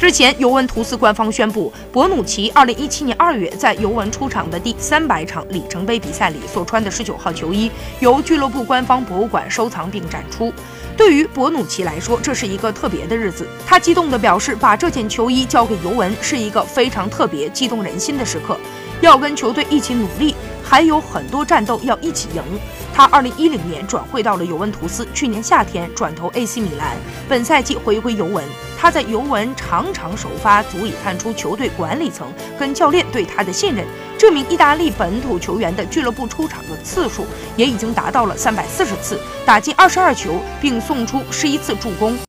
之前，尤文图斯官方宣布，博努奇2017年2月在尤文出场的第三百场里程碑比赛里所穿的19号球衣，由俱乐部官方博物馆收藏并展出。对于博努奇来说，这是一个特别的日子。他激动地表示，把这件球衣交给尤文是一个非常特别、激动人心的时刻，要跟球队一起努力。还有很多战斗要一起赢。他二零一零年转会到了尤文图斯，去年夏天转投 AC 米兰，本赛季回归尤文。他在尤文场场首发，足以看出球队管理层跟教练对他的信任。这名意大利本土球员的俱乐部出场的次数也已经达到了三百四十次，打进二十二球，并送出十一次助攻。